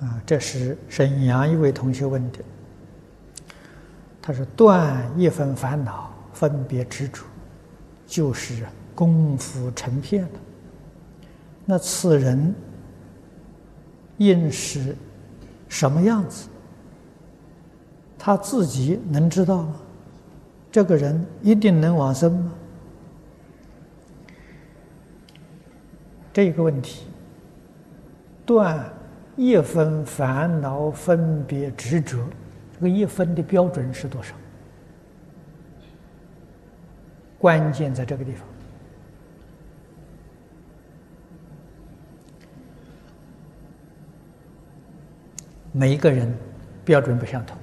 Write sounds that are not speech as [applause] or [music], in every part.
啊，这是沈阳一位同学问的。他说：“断一分烦恼，分别执着，就是功夫成片了。那此人应是什么样子？他自己能知道吗？这个人一定能往生吗？这个问题，断。”一分烦恼分别执着，这个一分的标准是多少？关键在这个地方。每一个人标准不相同，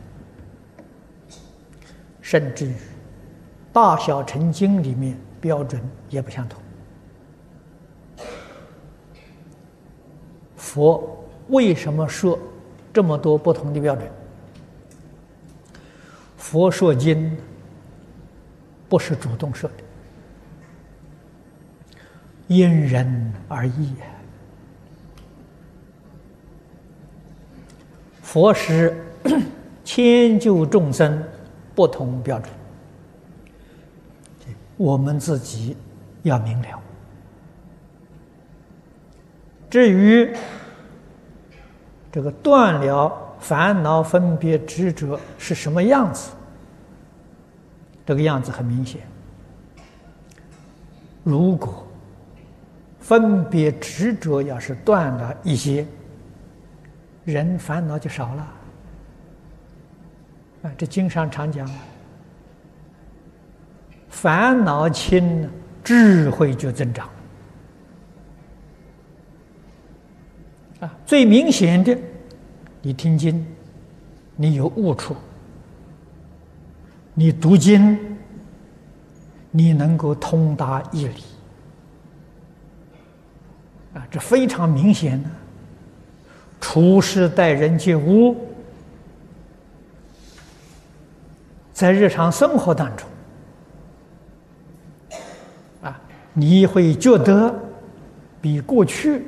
甚至于大小成经里面标准也不相同。佛。为什么说这么多不同的标准？佛说经不是主动说的，因人而异。佛是 [coughs] 迁就众生不同标准，我们自己要明了。至于。这个断了烦恼分别执着是什么样子？这个样子很明显。如果分别执着要是断了一些，人烦恼就少了。啊，这经上常讲，烦恼轻，智慧就增长。啊，最明显的，你听经，你有悟处；你读经，你能够通达义理。啊，这非常明显的，处事待人接物，在日常生活当中，啊，你会觉得比过去。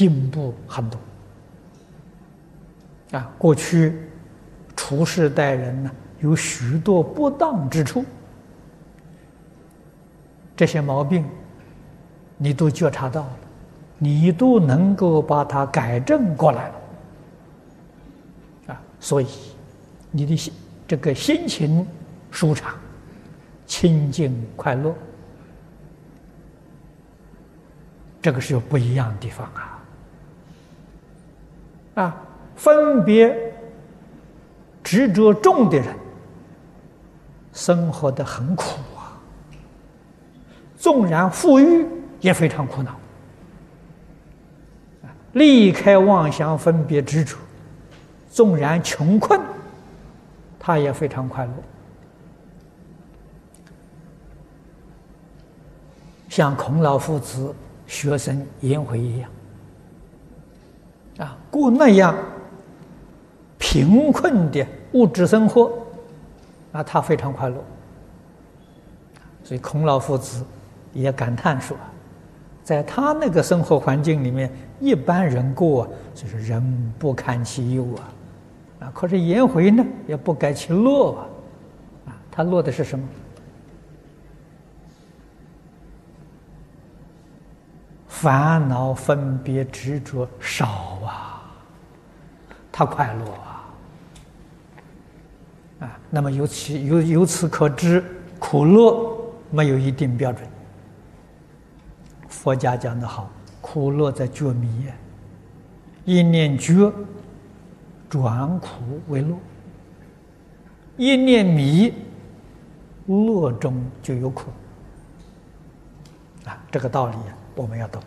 进步很多啊！过去处事待人呢，有许多不当之处，这些毛病你都觉察到了，你都能够把它改正过来了啊！所以你的心这个心情舒畅、清净、快乐，这个是有不一样的地方啊！啊，分别执着重的人，生活的很苦啊。纵然富裕，也非常苦恼。离开妄想分别执着，纵然穷困，他也非常快乐。像孔老夫子学生颜回一样。啊，过那样贫困的物质生活，啊，他非常快乐。所以孔老夫子也感叹说，在他那个生活环境里面，一般人过就是人不堪其忧啊，啊，可是颜回呢，也不改其乐啊，啊，他乐的是什么？烦恼分别执着少，他快乐啊，啊，那么由此由由此可知，苦乐没有一定标准。佛家讲的好，苦乐在觉迷，一念觉，转苦为乐；一念迷，乐中就有苦。啊，这个道理我们要懂。